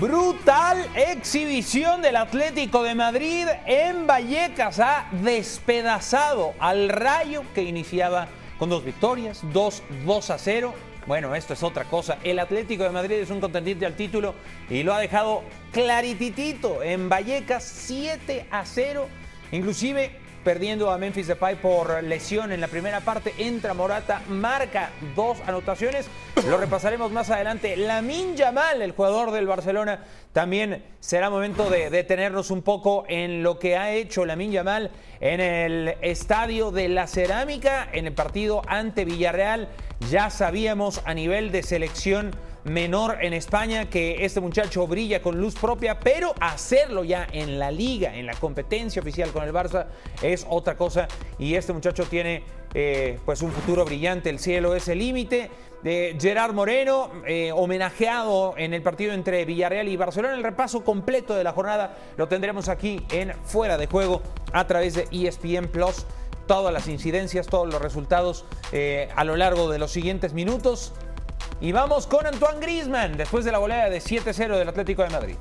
Brutal exhibición del Atlético de Madrid en Vallecas. Ha despedazado al Rayo que iniciaba con dos victorias, dos 2 a 0. Bueno, esto es otra cosa. El Atlético de Madrid es un contendiente al título y lo ha dejado clarititito en Vallecas 7 a 0. Inclusive perdiendo a Memphis Depay por lesión en la primera parte. Entra Morata, marca dos anotaciones. Lo repasaremos más adelante. Lamin Yamal, el jugador del Barcelona, también será momento de detenernos un poco en lo que ha hecho Lamin Yamal en el estadio de la Cerámica, en el partido ante Villarreal. Ya sabíamos a nivel de selección menor en España, que este muchacho brilla con luz propia, pero hacerlo ya en la liga, en la competencia oficial con el Barça, es otra cosa. Y este muchacho tiene eh, pues un futuro brillante, el cielo es el límite. De Gerard Moreno, eh, homenajeado en el partido entre Villarreal y Barcelona. El repaso completo de la jornada lo tendremos aquí en Fuera de Juego a través de ESPN Plus todas las incidencias, todos los resultados eh, a lo largo de los siguientes minutos. Y vamos con Antoine Grisman después de la goleada de 7-0 del Atlético de Madrid.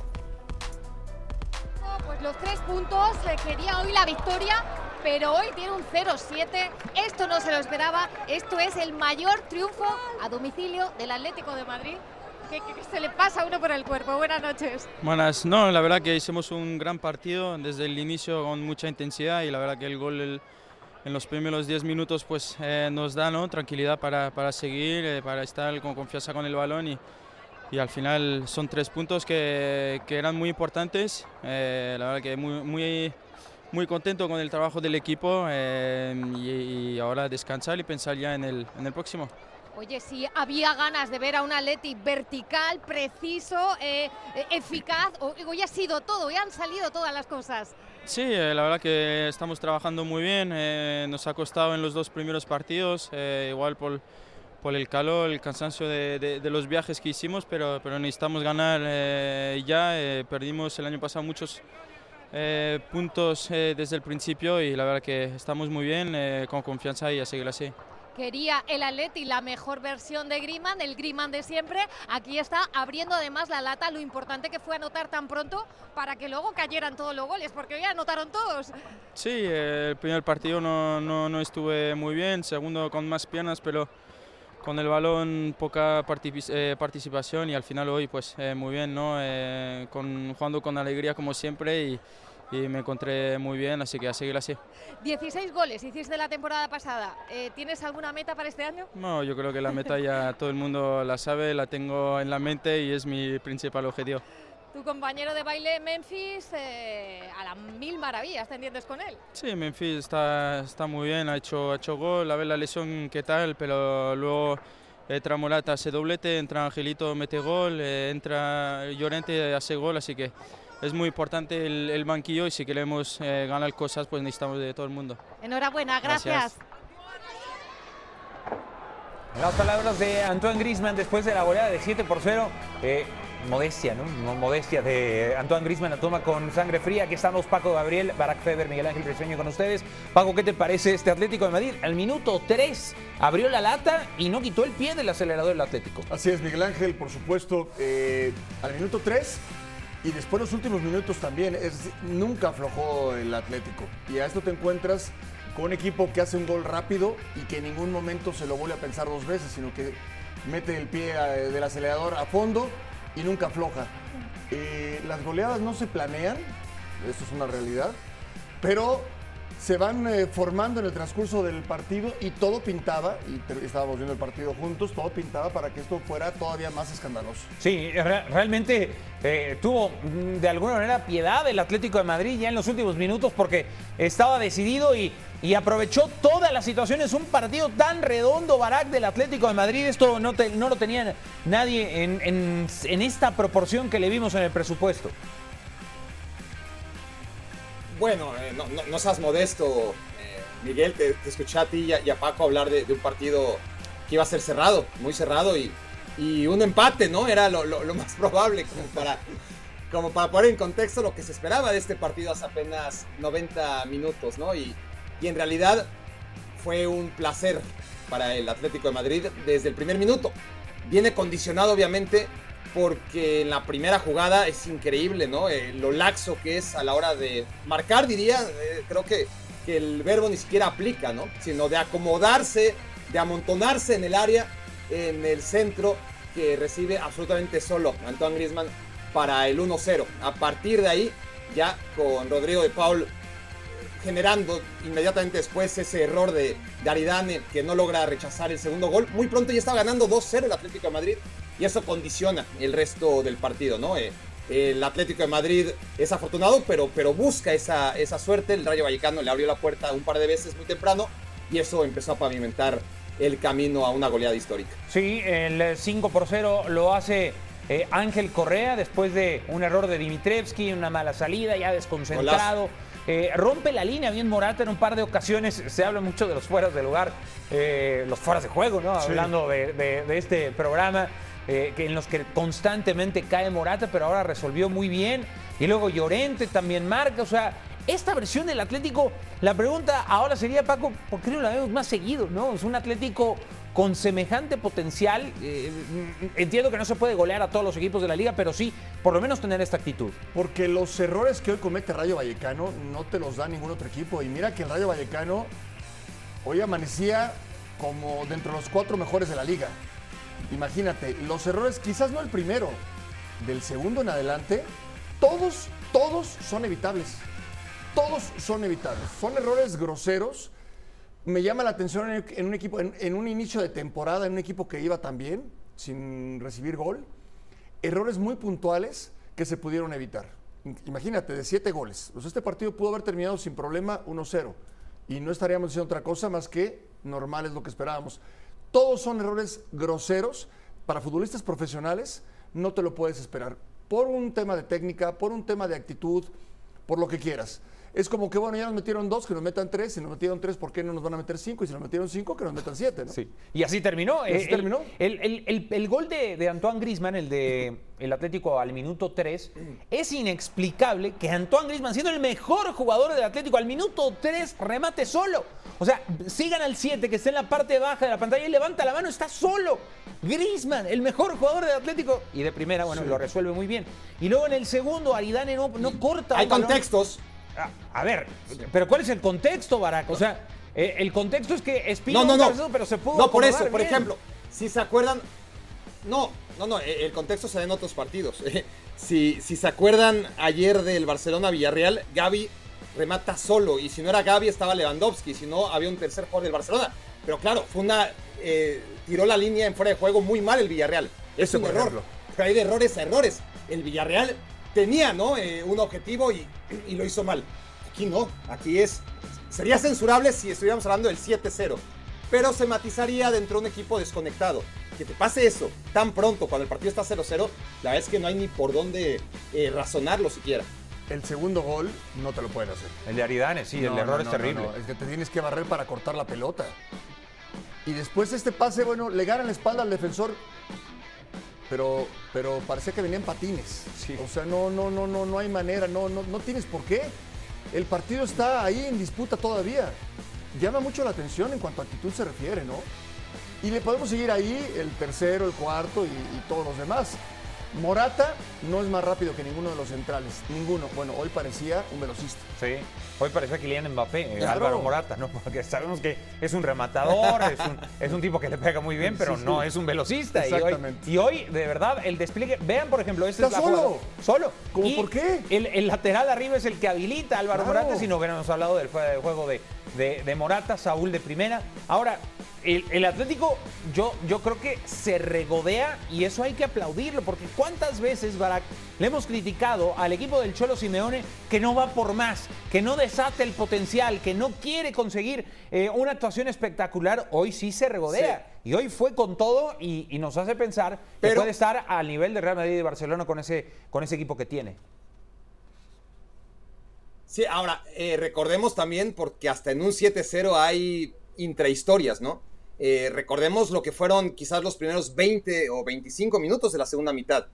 Pues los tres puntos, eh, quería hoy la victoria, pero hoy tiene un 0-7. Esto no se lo esperaba. Esto es el mayor triunfo a domicilio del Atlético de Madrid. ¿Qué, se le pasa a uno por el cuerpo? Buenas noches. Buenas, no, la verdad que hicimos un gran partido desde el inicio con mucha intensidad y la verdad que el gol... El en los primeros 10 minutos pues eh, nos da tranquilidad para, para seguir, eh, para estar con confianza con el balón y, y al final son tres puntos que, que eran muy importantes. Eh, la verdad que muy, muy, muy contento con el trabajo del equipo y, y, ahora descansar y pensar ya en el, en el próximo. Oye, sí, había ganas de ver a un Atleti vertical, preciso, eficaz. Hoy ha sido todo, hoy han salido todas las cosas. Sí, eh, la verdad que estamos trabajando muy bien. Eh, nos ha costado en los dos primeros partidos, eh, igual por, por, el calor, el cansancio de, de, los viajes que hicimos, pero, pero necesitamos ganar ya. perdimos el año pasado muchos puntos desde el principio y la verdad que estamos muy bien, con confianza y a seguir así quería el Atleti la mejor versión de Griman, el Griman de siempre. Aquí está abriendo además la lata, lo importante que fue anotar tan pronto para que luego cayeran todos los goles, porque hoy anotaron todos. Sí, el primer partido no, no, no estuve muy bien, segundo con más piernas, pero con el balón poca eh, participación y al final hoy pues eh, muy bien, ¿no? Eh, con, jugando con alegría como siempre y y me encontré muy bien, así que a seguir así. 16 goles hiciste la temporada pasada. Eh, ¿Tienes alguna meta para este año? No, yo creo que la meta ya todo el mundo la sabe, la tengo en la mente y es mi principal objetivo. Tu compañero de baile Memphis, eh, a las mil maravillas, ¿te entiendes con él? Sí, Memphis está, está muy bien, ha hecho, ha hecho gol, a ver la lesión qué tal, pero luego entra Morata, hace doblete, entra Angelito, mete gol, eh, entra Llorente, hace gol, así que es muy importante el, banquillo y si queremos eh, ganar cosas, pues necesitamos de todo el mundo. Enhorabuena, gracias. Las palabras de Antoine Grisman después de la goleada de 7 por 0. Eh, modestia, ¿no? Modestia de Antoine Grisman la toma con sangre fría. Aquí estamos Paco Gabriel, Barack Feber, Miguel Ángel Briseño con ustedes. Paco, ¿qué te parece este Atlético de Madrid? Al minuto 3 abrió la lata y no quitó el pie del acelerador del Atlético. Así es, Miguel Ángel, por supuesto. Eh, al minuto 3 y después los últimos minutos también, es, nunca aflojó el Atlético. Y a esto te encuentras con un equipo que hace un gol rápido y que en ningún momento se lo vuelve a pensar dos veces, sino que mete el pie eh, del acelerador a fondo y nunca afloja. Eh, las goleadas no se planean, esto es una realidad, pero se van eh, formando en el transcurso del partido y todo pintaba, y estábamos viendo el partido juntos, todo pintaba para que esto fuera todavía más escandaloso. Sí, re- realmente eh, tuvo mm, de alguna manera piedad el Atlético de Madrid ya en los últimos minutos porque estaba decidido y, aprovechó todas las situaciones. Un partido tan redondo, Barak, del Atlético de Madrid. Esto no, no lo tenía nadie en- en esta proporción que le vimos en el presupuesto. Bueno, eh, no, no- seas modesto, eh, Miguel. Te, escuché a ti y a, Paco hablar de, un partido que iba a ser cerrado, muy cerrado y, un empate, ¿no? Era lo, más probable como para, como para poner en contexto lo que se esperaba de este partido hace apenas 90 minutos, ¿no? Y, y en realidad fue un placer para el Atlético de Madrid desde el primer minuto. Viene condicionado, obviamente, porque en la primera jugada es increíble, ¿no? Eh, lo laxo que es a la hora de marcar, diría, eh, creo que, que el verbo ni siquiera aplica, ¿no? Sino de acomodarse, de amontonarse en el área, en el centro, que recibe absolutamente solo Antoine Griezmann para el 1-0. A partir de ahí, ya con Rodrigo de Paul generando inmediatamente después ese error de, de Aridane que no logra rechazar el segundo gol. Muy pronto ya estaba ganando 2-0 el Atlético de Madrid y eso condiciona el resto del partido, ¿no? Eh, el Atlético de Madrid es afortunado, pero, pero busca esa, esa suerte. El Rayo Vallecano le abrió la puerta un par de veces muy temprano y eso empezó a pavimentar el camino a una goleada histórica. Sí, el 5 por 0 lo hace eh, Ángel Correa después de un error de Dimitrevski, una mala salida, ya desconcentrado. Eh, rompe la línea bien Morata en un par de ocasiones. Se habla mucho de los fueras de lugar, eh, los fueras de juego, ¿no? Hablando de, de- de este programa. Eh, en los que constantemente cae Morata, pero ahora resolvió muy bien. Y luego Llorente también marca. O sea, esta versión del Atlético, la pregunta ahora sería, Paco, ¿por qué no la vemos más seguido? ¿no? Es un Atlético con semejante potencial. eh, entiendo que no se puede golear a todos los equipos de la liga, pero sí, por lo menos tener esta actitud. Porque los errores que hoy comete Rayo Vallecano no te los da ningún otro equipo. Y mira que el Rayo Vallecano hoy amanecía como dentro de los cuatro mejores de la liga. Imagínate, los errores, quizás no el primero, del segundo en adelante, todos, todos son evitables. Todos son evitables. Son errores groseros. Me llama la atención en, un equipo, en, un inicio de temporada, en un equipo que iba tan bien, sin recibir gol. Errores muy puntuales que se pudieron evitar. Imagínate, de siete goles. Pues este partido pudo haber terminado sin problema 1-0. Y no estaríamos diciendo otra cosa más que normal es lo que esperábamos. Todos son errores groseros. Para futbolistas profesionales no te lo puedes esperar. Por un tema de técnica, por un tema de actitud, por lo que quieras. Es como que, bueno, ya nos metieron dos, que nos metan tres. Si nos metieron tres, ¿por qué no nos van a meter cinco? Y si nos metieron cinco, que nos metan siete, ¿no? Sí. Y así terminó. Y así Eh, terminó. El, el- el- el gol de, de Antoine Grisman, el de el Atlético al minuto 3, es inexplicable que Antoine Grisman, siendo el mejor jugador del Atlético, al minuto 3 remate solo. O sea, sigan al 7, que está en la parte baja de la pantalla y levanta la mano, está solo. Grisman, el mejor jugador del Atlético. Y de primera, bueno, lo resuelve muy bien. Y luego en el segundo, Aridane no, no corta. Hay balón. Contextos. A, a ver, pero ¿cuál es el contexto, Barack? O sea, eh, el contexto es que Espino No, no, no. cabezazo, pero se pudo No, por eso, por bien. ejemplo, si se acuerdan. No, no, no, eh, el contexto se da en otros partidos. Si, si se acuerdan ayer del Barcelona-Villarreal, Gaby remata solo. Y si no era Gaby, estaba Lewandowski. Si no, había un tercer jugador del Barcelona. Pero claro, fue una. eh, tiró la línea en fuera de juego muy mal el Villarreal. Es un error. ejemplo. Pero hay de errores a errores. El Villarreal tenía, ¿no? Eh, un objetivo y, y lo hizo mal. Aquí no, aquí es. Sería censurable si estuviéramos hablando del 7-0. Pero se matizaría dentro de un equipo desconectado. Que te pase eso tan pronto cuando el partido está 0-0, la verdad es que no hay ni por dónde eh, razonarlo siquiera. El segundo gol no te lo pueden hacer. El de Aridane, sí, el No, error no, es terrible. no, no. Es que te tienes que barrer para cortar la pelota. Y después este pase, bueno, le gana la espalda al defensor. Pero, pero parecía que venía en patines. O sea, no, no, no, no, no hay manera, no, no, no tienes por qué. El partido está ahí en disputa todavía. Llama mucho la atención en cuanto a actitud se refiere, ¿no? Y le podemos seguir ahí el tercero, el cuarto y, y todos los demás. Morata no es más rápido que ninguno de los centrales. Ninguno. Bueno, hoy parecía un velocista. Sí, hoy parece Kylian Mbappé, eh, Claro. Álvaro Morata, ¿no? Porque sabemos que es un rematador, es un, es un tipo que le pega muy bien, pero Sí, sí. no es un velocista. Y hoy, Exactamente. y hoy, de verdad, el despliegue. Vean, por ejemplo, este Está es la solo. jugada- Solo. ¿Cómo Y por qué? El, el lateral arriba es el que habilita a Álvaro Claro. Morata, sino que hemos hablado del juego de, de- de Morata, Saúl de primera. Ahora, el, el Atlético, yo, yo creo que se regodea y eso hay que aplaudirlo, porque ¿cuántas veces, Barak, le hemos criticado al equipo del Cholo Simeone que no va por más, que no desata el potencial, que no quiere conseguir eh, una actuación espectacular? Hoy sí se regodea. Y hoy fue con todo y, y nos hace pensar que puede estar al nivel de Real Madrid y Barcelona con ese, con ese equipo que tiene. Sí, ahora, eh, recordemos también, porque hasta en un 7-0 hay intrahistorias, ¿no? Eh, recordemos lo que fueron quizás los primeros 20 o 25 minutos de la segunda mitad.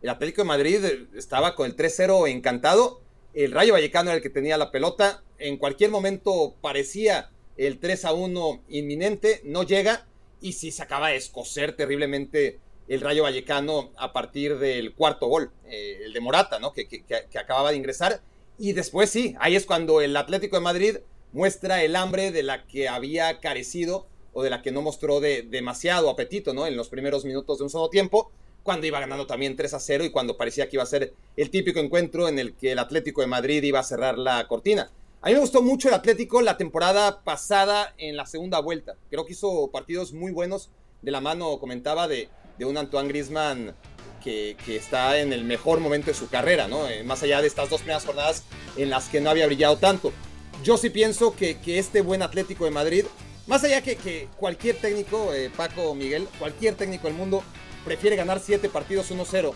El Atlético de Madrid estaba con el 3-0 encantado. El Rayo Vallecano era el que tenía la pelota. En cualquier momento parecía el 3-1 inminente. No llega. Y sí se acaba de escocer terriblemente el Rayo Vallecano a partir del cuarto gol, eh, el de Morata, ¿no? Que, que- que- que acababa de ingresar. Y después sí, ahí es cuando el Atlético de Madrid muestra el hambre de la que había carecido o de la que no mostró de, demasiado apetito, ¿no? En los primeros minutos de un solo tiempo, cuando iba ganando también 3 a 0 y cuando parecía que iba a ser el típico encuentro en el que el Atlético de Madrid iba a cerrar la cortina. A mí me gustó mucho el Atlético la temporada pasada en la segunda vuelta. Creo que hizo partidos muy buenos de la mano, comentaba, de, de un Antoine Griezmann que, que está en el mejor momento de su carrera, ¿no? Eh, más allá de estas dos primeras jornadas en las que no había brillado tanto. Yo sí pienso que, que este buen Atlético de Madrid, más allá que, que cualquier técnico, eh, Paco Miguel, cualquier técnico del mundo prefiere ganar 7 partidos 1-0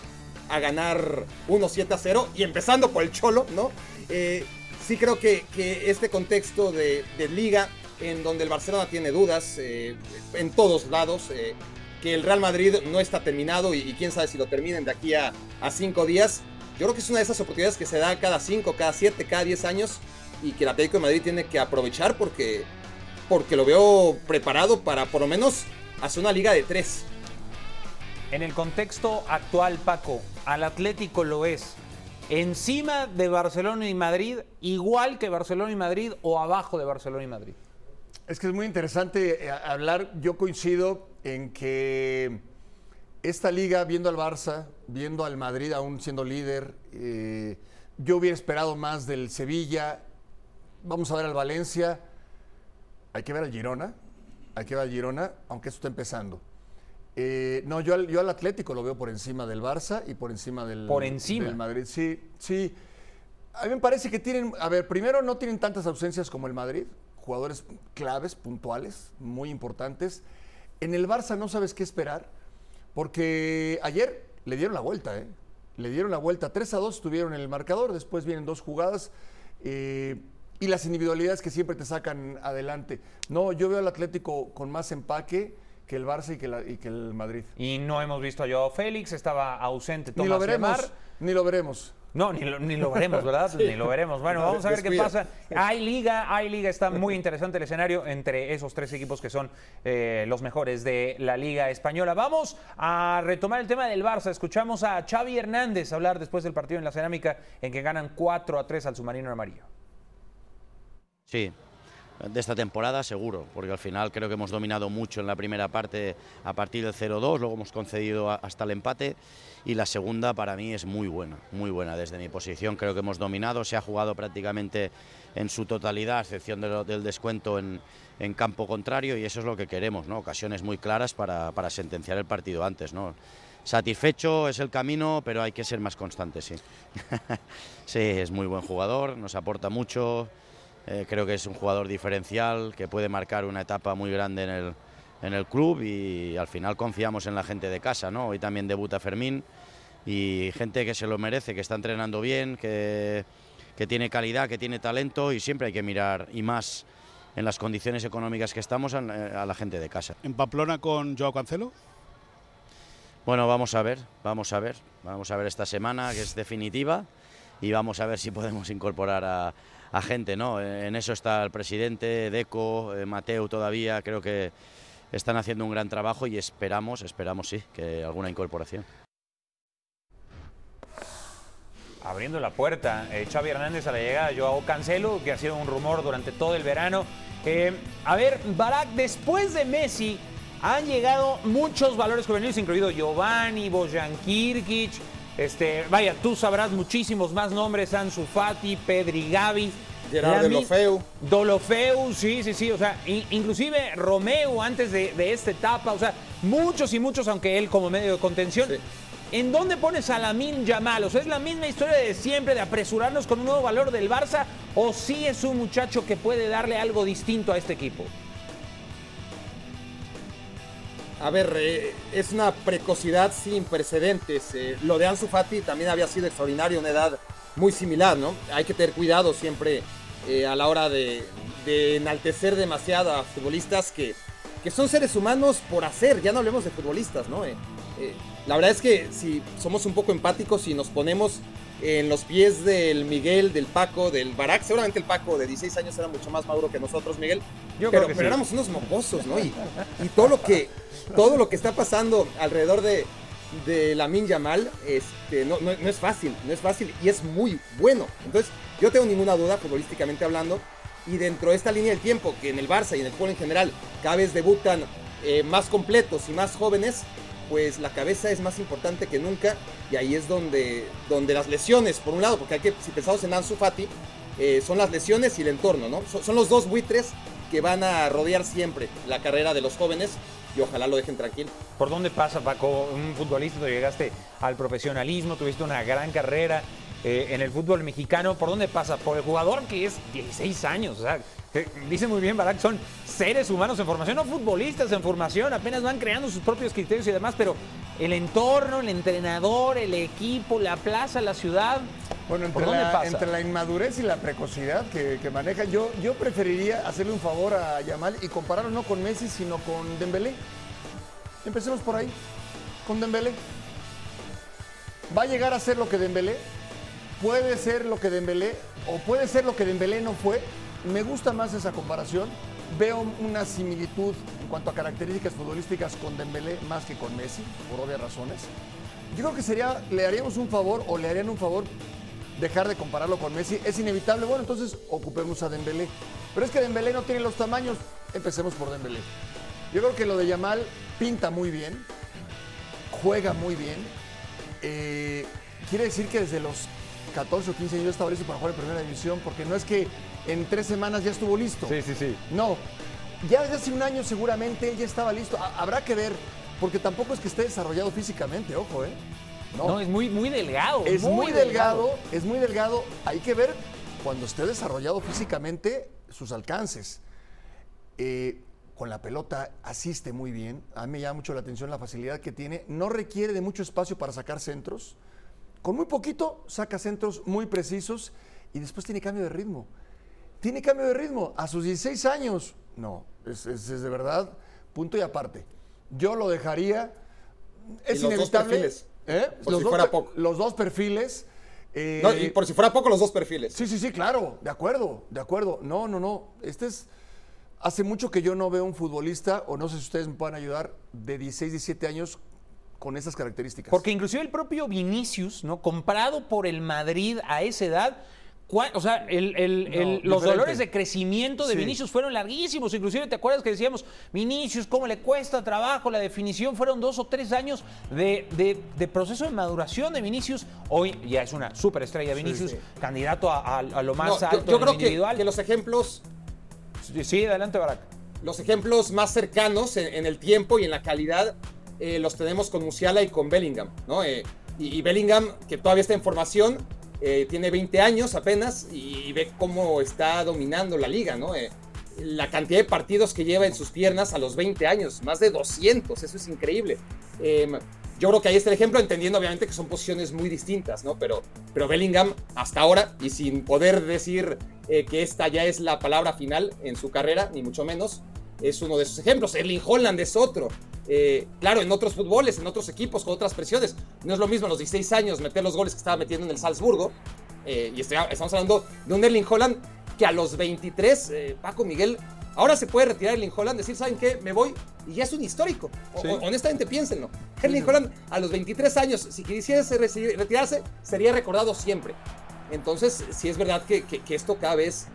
a ganar 1-7 0 y empezando por el Cholo, ¿no? Eh, sí creo que, que este contexto de, de liga en donde el Barcelona tiene dudas eh, en todos lados, eh, que el Real Madrid no está terminado y, y quién sabe si lo terminen de aquí a, a cinco días. Yo creo que es una de esas oportunidades que se da cada cinco, cada siete, cada diez años y que el Atlético de Madrid tiene que aprovechar porque, porque lo veo preparado para por lo menos hacer una liga de tres. En el contexto actual, Paco, al Atlético lo es encima de Barcelona y Madrid, igual que Barcelona y Madrid o abajo de Barcelona y Madrid. Es que es muy interesante eh, hablar. Yo coincido en que esta liga, viendo al Barça, viendo al Madrid aún siendo líder, eh, yo hubiera esperado más del Sevilla. Vamos a ver al Valencia. Hay que ver al Girona. Hay que ver al Girona, aunque eso está empezando. Eh, no, yo al, yo al Atlético lo veo por encima del Barça y por encima del, Por encima. del Madrid. Sí, sí. A mí me parece que tienen, a ver, primero no tienen tantas ausencias como el Madrid, jugadores claves, puntuales, muy importantes. En el Barça no sabes qué esperar, porque ayer le dieron la vuelta, ¿eh? Le dieron la vuelta. 3 a 2 tuvieron el marcador, después vienen dos jugadas eh, y las individualidades que siempre te sacan adelante. No, yo veo al Atlético con más empaque que el Barça y que, la- y que el Madrid. Y no hemos visto a Joao Félix, estaba ausente Ni Tomás lo veremos, Lemar. ni lo veremos. No, ni lo, ni lo veremos, ¿verdad? Ni lo veremos. Bueno, vamos a ver qué pasa. Hay liga, hay liga. Está muy interesante el escenario entre esos tres equipos que son eh, los mejores de la Liga Española. Vamos a retomar el tema del Barça. Escuchamos a Xavi Hernández hablar después del partido en la cerámica en que ganan 4 a 3 al submarino amarillo. Sí, de esta temporada seguro, porque al final creo que hemos dominado mucho en la primera parte a partir del 0-2, luego hemos concedido hasta el empate y la segunda para mí es muy buena, muy buena desde mi posición, creo que hemos dominado, se ha jugado prácticamente en su totalidad, a excepción de lo- del descuento en, en campo contrario y eso es lo que queremos, ¿no? ocasiones muy claras para, para sentenciar el partido antes. ¿no? Satisfecho es el camino, pero hay que ser más constante, sí. sí, es muy buen jugador, nos aporta mucho, eh, creo que es un jugador diferencial que puede marcar una etapa muy grande en el, en el club y al final confiamos en la gente de casa. ¿no? Hoy también debuta Fermín y gente que se lo merece, que está entrenando bien, que, que tiene calidad, que tiene talento y siempre hay que mirar y más en las condiciones económicas que estamos a, a la gente de casa. En Pamplona con Joao Cancelo. Bueno, vamos a ver, vamos a ver, vamos a ver esta semana que es definitiva y vamos a ver si podemos incorporar a, a gente, ¿no? En eso está el presidente, Deco, eh, Mateo todavía, creo que están haciendo un gran trabajo y esperamos, esperamos sí, que alguna incorporación. abriendo la puerta. Eh, Xavi Hernández a la llegada de Joao Cancelo, que ha sido un rumor durante todo el verano. Eh, a ver, Barak, después de Messi han llegado muchos valores juveniles, incluido Giovanni, Bojan Kirkic. Este, vaya, tú sabrás muchísimos más nombres, Ansu Fati, Pedri Gavi. Gerard Dolofeu. Dolofeu, sí, sí, sí. O sea, inclusive Romeo antes de, de, esta etapa. O sea, muchos y muchos, aunque él como medio de contención. Sí. ¿En dónde pones a Lamin Yamal? O sea, ¿es la misma historia de siempre de apresurarnos con un nuevo valor del Barça? ¿O sí es un muchacho que puede darle algo distinto a este equipo? A ver, eh, es una precocidad sin precedentes. Eh, lo de Ansu Fati también había sido extraordinario, una edad muy similar, ¿no? Hay que tener cuidado siempre eh, a la hora de, enaltecer demasiado a futbolistas que, que son seres humanos por hacer. Ya no hablemos de futbolistas, ¿no? La verdad es que si somos un poco empáticos y nos ponemos en los pies del Miguel, del Paco, del Barak, seguramente el Paco de 16 años era mucho más maduro que nosotros, Miguel. Yo pero, creo que pero sí. éramos unos mocosos, ¿no? Y, y, todo lo que todo lo que está pasando alrededor de, de Lamin Yamal este, no, no, no, es fácil, no es fácil y es muy bueno. Entonces, yo tengo ninguna duda, futbolísticamente hablando, y dentro de esta línea del tiempo, que en el Barça y en el fútbol en general cada vez debutan eh, más completos y más jóvenes, pues la cabeza es más importante que nunca y ahí es donde, donde las lesiones, por un lado, porque hay que, si pensamos en Ansu Fati, eh, son las lesiones y el entorno, ¿no? Son, los dos buitres que van a rodear siempre la carrera de los jóvenes y ojalá lo dejen tranquilo. ¿Por dónde pasa, Paco? Un futbolista, tú llegaste al profesionalismo, tuviste una gran carrera eh, en el fútbol mexicano. ¿Por dónde pasa? Por el jugador que es 16 años, o sea, dice muy bien Barak, son seres humanos en formación, no futbolistas en formación, apenas van creando sus propios criterios y demás, pero el entorno, el entrenador, el equipo, la plaza, la ciudad. Bueno, entre, la, entre la, inmadurez y la precocidad que, que maneja, yo, yo preferiría hacerle un favor a Yamal y compararlo no con Messi, sino con Dembélé. Empecemos por ahí, con Dembélé. ¿Va a llegar a ser lo que Dembélé? ¿Puede ser lo que Dembélé? ¿O puede ser lo que Dembélé no fue? Me gusta más esa comparación. Veo una similitud en cuanto a características futbolísticas con Dembélé más que con Messi, por obvias razones. Yo creo que sería, le haríamos un favor o le harían un favor dejar de compararlo con Messi. Es inevitable, bueno, entonces ocupemos a Dembélé. Pero es que Dembélé no tiene los tamaños, empecemos por Dembélé. Yo creo que lo de Yamal pinta muy bien, juega muy bien. Eh, quiere decir que desde los 14 o 15 años listo para jugar en primera división, porque no es que en tres semanas ya estuvo listo. Sí, sí, sí. No, ya desde hace un año seguramente él ya estaba listo. Habrá que ver, porque tampoco es que esté desarrollado físicamente, ojo, ¿eh? No, no es muy, muy delgado. Es muy, muy delgado, delgado, es muy delgado. Hay que ver cuando esté desarrollado físicamente sus alcances. Eh, con la pelota asiste muy bien. A mí me llama mucho la atención la facilidad que tiene. No requiere de mucho espacio para sacar centros. Con muy poquito saca centros muy precisos y después tiene cambio de ritmo. Tiene cambio de ritmo a sus 16 años. No, es, es, es de verdad punto y aparte. Yo lo dejaría. Es ¿Y los inevitable. Dos perfiles? ¿Eh? Por los, si dos, fuera poco. los dos perfiles. Eh, no, y por si fuera poco, los dos perfiles. Sí, sí, sí, claro. De acuerdo, de acuerdo. No, no, no. Este es. Hace mucho que yo no veo un futbolista, o no sé si ustedes me puedan ayudar, de 16, 17 años con esas características. Porque inclusive el propio Vinicius, ¿no? Comprado por el Madrid a esa edad, o sea, el, el, No, el, los dolores de crecimiento de Sí. Vinicius fueron larguísimos. Inclusive, ¿te acuerdas que decíamos, Vinicius, cómo le cuesta trabajo la definición? Fueron dos o tres años de, de- de proceso de maduración de Vinicius. Hoy ya es una superestrella Vinicius, sí. candidato a, a- a lo más No, yo- alto yo, lo creo que, individual. que los ejemplos Sí, adelante, Barak. los ejemplos más cercanos en, en el tiempo y en la calidad eh, los tenemos con Musiala y con Bellingham, ¿no? Eh, y, y Bellingham, que todavía está en formación, eh, tiene 20 años apenas y, ve cómo está dominando la liga, ¿no? Eh, la cantidad de partidos que lleva en sus piernas a los 20 años, más de 200, eso es increíble. Eh, yo creo que ahí está el ejemplo, entendiendo obviamente que son posiciones muy distintas, ¿no? Pero, pero Bellingham, hasta ahora, y sin poder decir eh, que esta ya es la palabra final en su carrera, ni mucho menos, es uno de esos ejemplos. Erling Holland es otro. Eh, claro, en otros fútboles, en otros equipos, con otras presiones. No es lo mismo a los 16 años meter los goles que estaba metiendo en el Salzburgo. eh, y estoy- estamos hablando de un Erling Holland que a los 23, eh, Paco Miguel, Ahora se puede retirar Erling Holland, decir, ¿saben qué? Me voy y ya es un histórico. O- Sí. o- honestamente, piénsenlo. Erling Holland, a los 23 años, si quisiese retirarse, sería recordado siempre. Entonces, sí es verdad que, que- que esto cada vez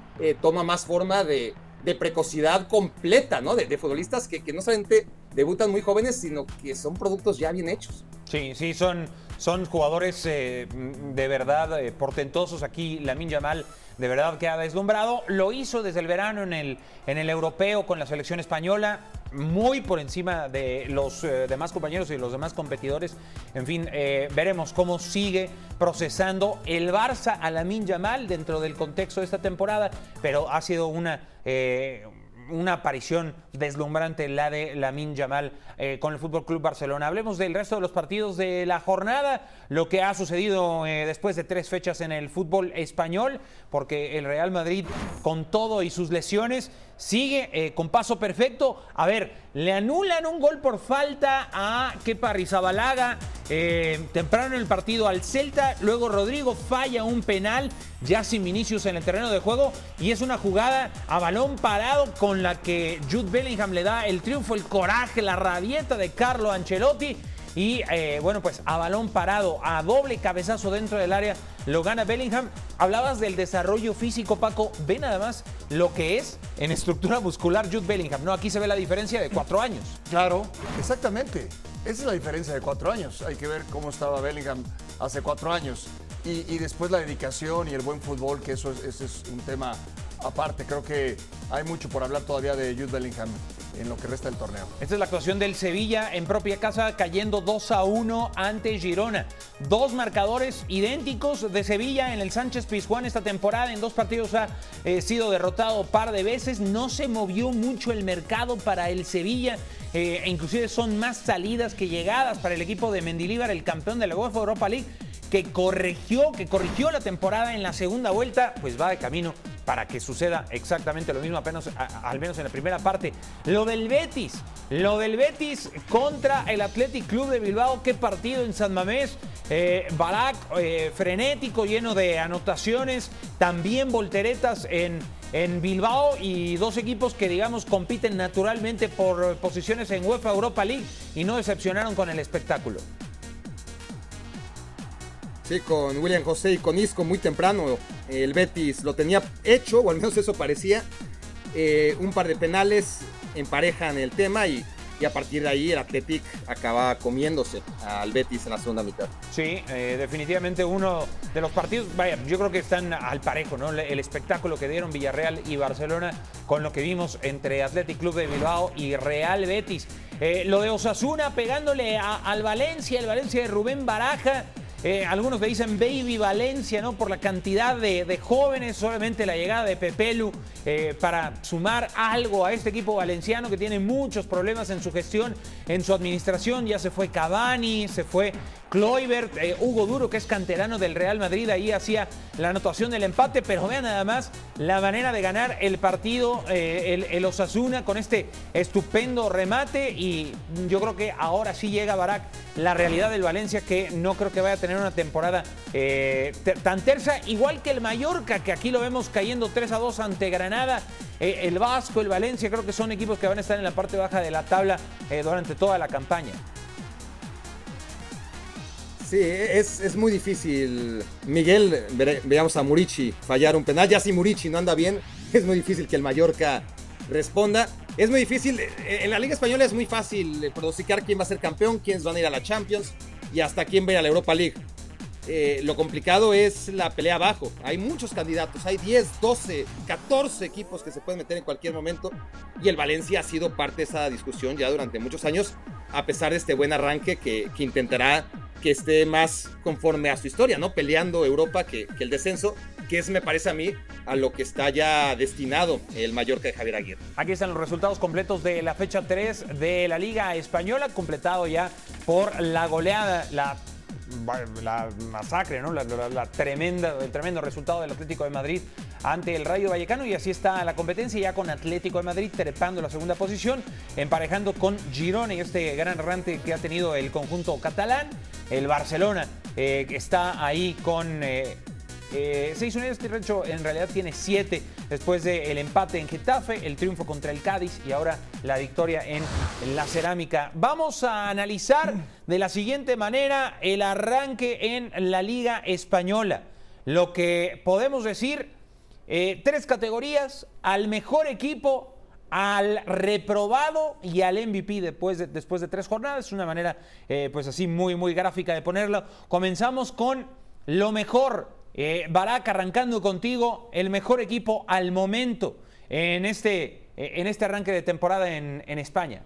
toma más forma de, de precocidad completa, ¿no? De, futbolistas que, que no solamente debutan muy jóvenes, sino que son productos ya bien hechos. Sí, sí, son, son jugadores eh, de verdad eh, portentosos. Aquí Lamin Yamal de verdad que ha deslumbrado. Lo hizo desde el verano en el, en el europeo con la selección española, muy por encima de los eh, demás compañeros y los demás competidores. En fin, eh, veremos cómo sigue procesando el Barça a Lamin Yamal dentro del contexto de esta temporada, pero ha sido una... eh, una aparición deslumbrante la de Lamin Yamal eh, con el Fútbol Club Barcelona. Hablemos del resto de los partidos de la jornada, lo que ha sucedido eh, después de tres fechas en el fútbol español, porque el Real Madrid, con todo y sus lesiones, sigue eh, con paso perfecto. A ver, le anulan un gol por falta a Kepa Rizabalaga temprano en el partido al Celta, luego Rodrigo falla un penal ya sin Vinicius en el terreno de juego y es una jugada a balón parado con la que Jude Bellingham le da el triunfo, el coraje, la rabieta de Carlo Ancelotti y eh, bueno pues a balón parado, a doble cabezazo dentro del área lo gana Bellingham. Hablabas del desarrollo físico Paco, ve nada más lo que es en estructura muscular Jude Bellingham, ¿no? Aquí se ve la diferencia de cuatro años. Claro, exactamente. Esa es la diferencia de cuatro años. Hay que ver cómo estaba Bellingham hace cuatro años. Y, después la dedicación y el buen fútbol, que eso es un tema aparte. Creo que hay mucho por hablar todavía de Jude Bellingham en lo que resta del torneo. Esta es la actuación del Sevilla en propia casa cayendo 2 a 1 ante Girona. Dos marcadores idénticos de Sevilla en el Sánchez Pizjuán esta temporada. En dos partidos ha eh, sido derrotado par de veces. No se movió mucho el mercado para el Sevilla. eh, e inclusive son más salidas que llegadas para el equipo de Mendilíbar, el campeón de la UEFA Europa League que corrigió, que corrigió la temporada en la segunda vuelta, pues va de camino para que suceda exactamente lo mismo, apenas, al menos en la primera parte. Lo del Betis, lo del Betis contra el Athletic Club de Bilbao, qué partido en San Mamés. Eh, eh, frenético, lleno de anotaciones, también volteretas en, en Bilbao y dos equipos que, digamos, compiten naturalmente por posiciones en UEFA Europa League y no decepcionaron con el espectáculo. Sí, con William José y con Isco muy temprano. El Betis lo tenía hecho, o al menos eso parecía. Eh, un par de penales emparejan el tema y, y a partir de ahí el Athletic acaba comiéndose al Betis en la segunda mitad. Sí, eh, definitivamente uno de los partidos, vaya, yo creo que están al parejo, ¿no? El espectáculo que dieron Villarreal y Barcelona con lo que vimos entre Athletic Club de Bilbao y Real Betis. Eh, lo de Osasuna pegándole al Valencia, el Valencia de Rubén Baraja. Eh, algunos le dicen Baby Valencia, ¿no? Por la cantidad de, de jóvenes, solamente la llegada de Pepelu eh, para sumar algo a este equipo valenciano que tiene muchos problemas en su gestión, en su administración. Ya se fue Cavani, se fue Kloibert, eh, Hugo Duro, que es canterano del Real Madrid, ahí hacía la anotación del empate, pero vean nada más la manera de ganar el partido, eh, el, el Osasuna, con este estupendo remate y yo creo que ahora sí llega Barak la realidad del Valencia, que no creo que vaya a tener una temporada eh, tan tersa, igual que el Mallorca, que aquí lo vemos cayendo 3 a 2 ante Granada. El Vasco, el Valencia, creo que son equipos que van a estar en la parte baja de la tabla durante toda la campaña. Sí, es, es muy difícil. Miguel, vere- veamos a Murici fallar un penal. Ya si Murici no anda bien, es muy difícil que el Mallorca responda. Es muy difícil. eh, En la Liga Española es muy fácil pronosticar quién va a ser campeón, quiénes van a ir a la Champions y hasta quién va a ir a la Europa League. Eh, lo complicado es la pelea abajo. Hay muchos candidatos, hay 10, 12, 14 equipos que se pueden meter en cualquier momento. Y el Valencia ha sido parte de esa discusión ya durante muchos años, a pesar de este buen arranque que, intentará que esté más conforme a su historia, ¿no? Peleando Europa que, que el descenso, que es, me parece a mí, a lo que está ya destinado el Mallorca de Javier Aguirre. Aquí están los resultados completos de la fecha 3 de la Liga Española, completado ya por la goleada, la, la masacre, ¿no? La, tremenda, el tremendo resultado del Atlético de Madrid ante el Rayo Vallecano y así está la competencia ya con Atlético de Madrid trepando la segunda posición, emparejando con Girona y este gran errante que ha tenido el conjunto catalán. El Barcelona eh, está ahí con... eh, eh, este Recho en realidad tiene siete después del empate en Getafe, el triunfo contra el Cádiz y ahora la victoria en la cerámica. Vamos a analizar de la siguiente manera el arranque en la Liga Española. Lo que podemos decir, eh, tres categorías, al mejor equipo, al reprobado y al MVP después de, después de tres jornadas. Es una manera, eh, pues así, muy, muy gráfica de ponerlo. Comenzamos con lo mejor. Eh, Barak, arrancando contigo, el mejor equipo al momento en este, eh, en este arranque de temporada en, España.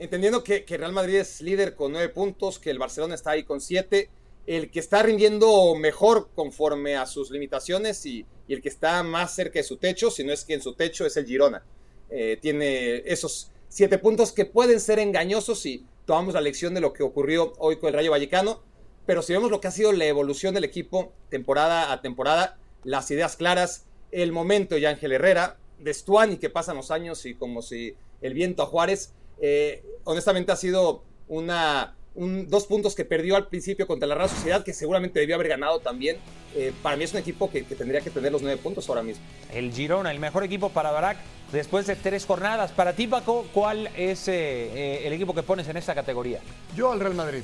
Entendiendo que, que, Real Madrid es líder con nueve puntos, que el Barcelona está ahí con siete, el que está rindiendo mejor conforme a sus limitaciones y, y el que está más cerca de su techo, si no es que en su techo, es el Girona. Eh, tiene esos siete puntos que pueden ser engañosos si tomamos la lección de lo que ocurrió hoy con el Rayo Vallecano, pero si vemos lo que ha sido la evolución del equipo temporada a temporada, las ideas claras, el momento de Ángel Herrera, de Stuani que pasan los años y como si el viento a Juárez, eh, honestamente ha sido una un, dos puntos que perdió al principio contra la Real Sociedad, que seguramente debió haber ganado también. Eh, para mí es un equipo que, que, tendría que tener los nueve puntos ahora mismo. El Girona, el mejor equipo para Barak después de tres jornadas. Para ti, Paco, ¿cuál es eh, eh, el equipo que pones en esta categoría? Yo al Real Madrid.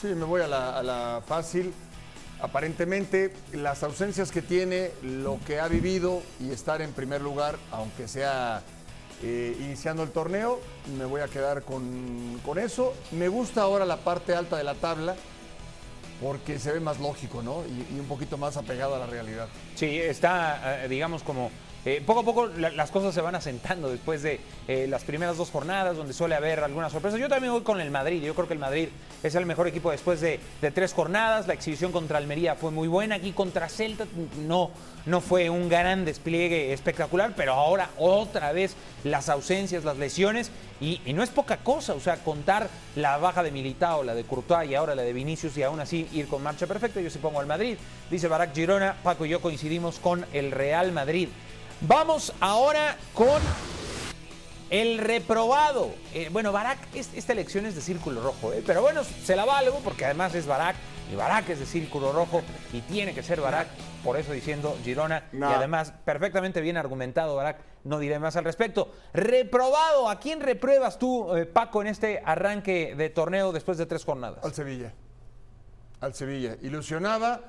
Sí, me voy a la, fácil. Aparentemente, las ausencias que tiene, lo que ha vivido y estar en primer lugar, aunque sea eh, iniciando el torneo, me voy a quedar con, con, eso. Me gusta ahora la parte alta de la tabla porque se ve más lógico, ¿no? Y, y un poquito más apegado a la realidad. Sí, está, eh, digamos, como eh, poco a poco la, las cosas se van asentando después de eh, las primeras dos jornadas, donde suele haber alguna sorpresa. Yo también voy con el Madrid. Yo creo que el Madrid es el mejor equipo después de, tres jornadas. La exhibición contra Almería fue muy buena. Aquí contra Celta no, no fue un gran despliegue espectacular, pero ahora otra vez las ausencias, las lesiones. Y, y, no es poca cosa, o sea, contar la baja de Militao, la de Courtois y ahora la de Vinicius y aún así ir con marcha perfecta. Yo sí pongo al Madrid. Dice Barack Girona, Paco y yo coincidimos con el Real Madrid. Vamos ahora con el reprobado. Eh, bueno, Barak, es, esta elección es de círculo rojo, eh, pero bueno, se la valgo porque además es Barak y Barak es de círculo rojo y tiene que ser Barak, por eso diciendo Girona no. y además perfectamente bien argumentado Barak, no diré más al respecto. Reprobado, ¿a quién repruebas tú, eh, Paco, en este arranque de torneo después de tres jornadas? Al Sevilla, al Sevilla. Ilusionaba,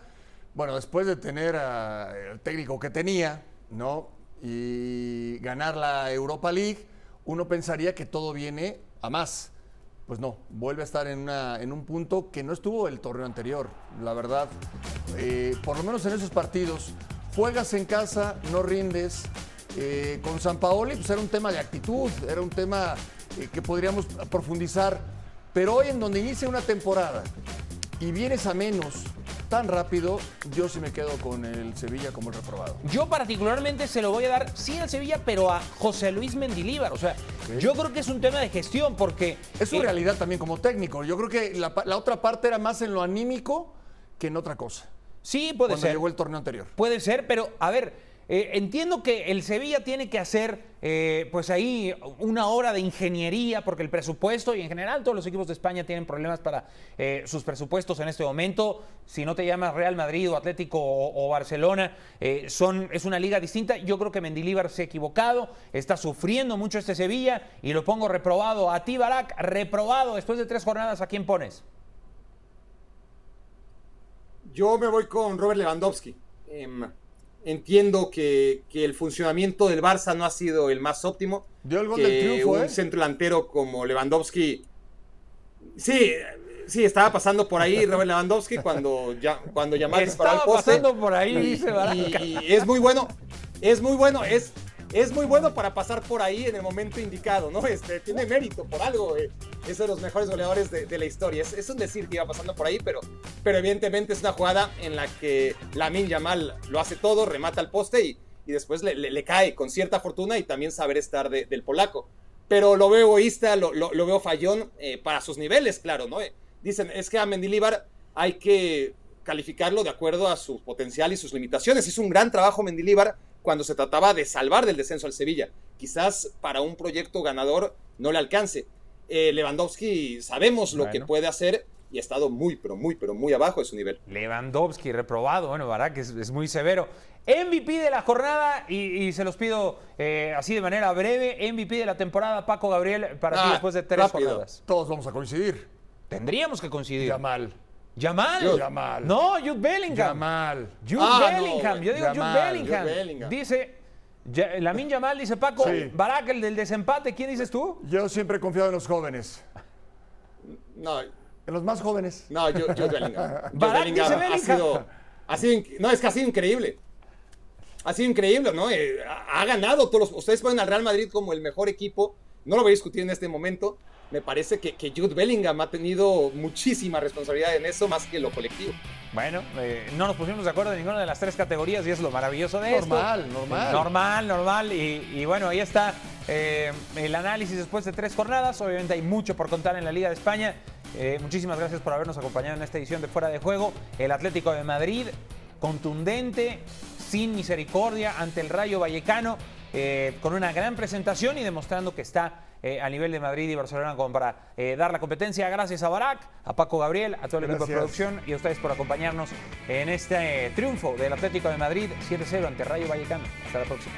bueno, después de tener al técnico que tenía, ¿no? Y ganar la Europa League, uno pensaría que todo viene a más. Pues no, vuelve a estar en, una, en un punto que no estuvo el torneo anterior, la verdad. Eh, por lo menos en esos partidos, juegas en casa, no rindes. Eh, con San Paoli pues era un tema de actitud, era un tema eh, que podríamos profundizar. Pero hoy en donde inicia una temporada y vienes a menos, tan rápido, yo sí me quedo con el Sevilla como el reprobado. Yo particularmente se lo voy a dar, sí al Sevilla, pero a José Luis Mendilíbar. O sea, yo creo que es un tema de gestión porque... Es su eh, realidad también como técnico. Yo creo que la, la, otra parte era más en lo anímico que en otra cosa. Sí, puede Cuando ser. llegó el torneo anterior. Puede ser, pero a ver... Eh, entiendo que el Sevilla tiene que hacer, eh, pues ahí, una obra de ingeniería, porque el presupuesto y en general todos los equipos de España tienen problemas para eh, sus presupuestos en este momento. Si no te llamas Real Madrid o Atlético o, Barcelona, son, es una liga distinta. Yo creo que Mendilíbar se ha equivocado, está sufriendo mucho este Sevilla y lo pongo reprobado. A ti, Barak, reprobado después de tres jornadas, ¿a quién pones? Yo me voy con Robert Lewandowski. Eh, entiendo que, que, el funcionamiento del Barça no ha sido el más óptimo. Dio el gol que del triunfo, un ¿eh? centro delantero como Lewandowski. Sí, sí, estaba pasando por ahí Robert Lewandowski cuando, ya, cuando Yamal disparó al poste. pasando por ahí, y, dice y, y es muy bueno, es muy bueno, es, es muy bueno para pasar por ahí en el momento indicado, ¿no? Este, tiene mérito por algo, eh. es de los mejores goleadores de, la historia. Es, un decir que iba pasando por ahí, pero, pero evidentemente es una jugada en la que Lamin Yamal lo hace todo, remata al poste y, y después le, le, cae con cierta fortuna y también saber estar de, del polaco. Pero lo veo egoísta, lo, lo, veo fallón eh, para sus niveles, claro, ¿no? Dicen, es que a Mendilibar hay que calificarlo de acuerdo a su potencial y sus limitaciones. Hizo un gran trabajo Mendilibar cuando se trataba de salvar del descenso al Sevilla. Quizás para un proyecto ganador no le alcance. Eh, Lewandowski sabemos lo bueno. que puede hacer y ha estado muy, pero muy, pero muy abajo de su nivel. Lewandowski reprobado, bueno, Barak es, es muy severo. MVP de la jornada, y, y se los pido eh, así de manera breve, MVP de la temporada, Paco Gabriel, para ti Ah, después de tres rápido. jornadas. Todos vamos a coincidir. Tendríamos que coincidir. Yamal. Yamal. No, Jude Bellingham. Yamal. Jude Ah, no, Bellingham. Yo digo Yamal, Jude Bellingham. Jude Bellingham. Dice, Ya- Lamin Yamal dice Paco, Sí. Barak el del desempate. ¿Quién dices tú? Yo siempre he confiado en los jóvenes. No, En los más jóvenes. no, yo, yo Bellingham. Jude Barak Bellingham dice ha sido, ha sido inc- no, es que ha sido increíble. Ha sido increíble, ¿no? Eh, ha ha ganado todos los. Ustedes ponen al Real Madrid como el mejor equipo. No lo voy a discutir en este momento. Me parece que, que Jude Bellingham ha tenido muchísima responsabilidad en eso, más que lo colectivo. Bueno, eh, no nos pusimos de acuerdo en ninguna de las tres categorías y es lo maravilloso de esto. Normal, normal. Normal, normal. Y, y bueno, ahí está eh, el análisis después de tres jornadas. Obviamente hay mucho por contar en la Liga de España. Eh, muchísimas gracias por habernos acompañado en esta edición de Fuera de Juego. El Atlético de Madrid, contundente, sin misericordia ante el Rayo Vallecano, eh, con una gran presentación y demostrando que está eh, a nivel de Madrid y Barcelona como para eh, dar la competencia. Gracias a Barak, a Paco Gabriel, a todo el equipo de producción y a ustedes por acompañarnos en este eh, triunfo del Atlético de Madrid 7-0 ante Rayo Vallecano. Hasta la próxima.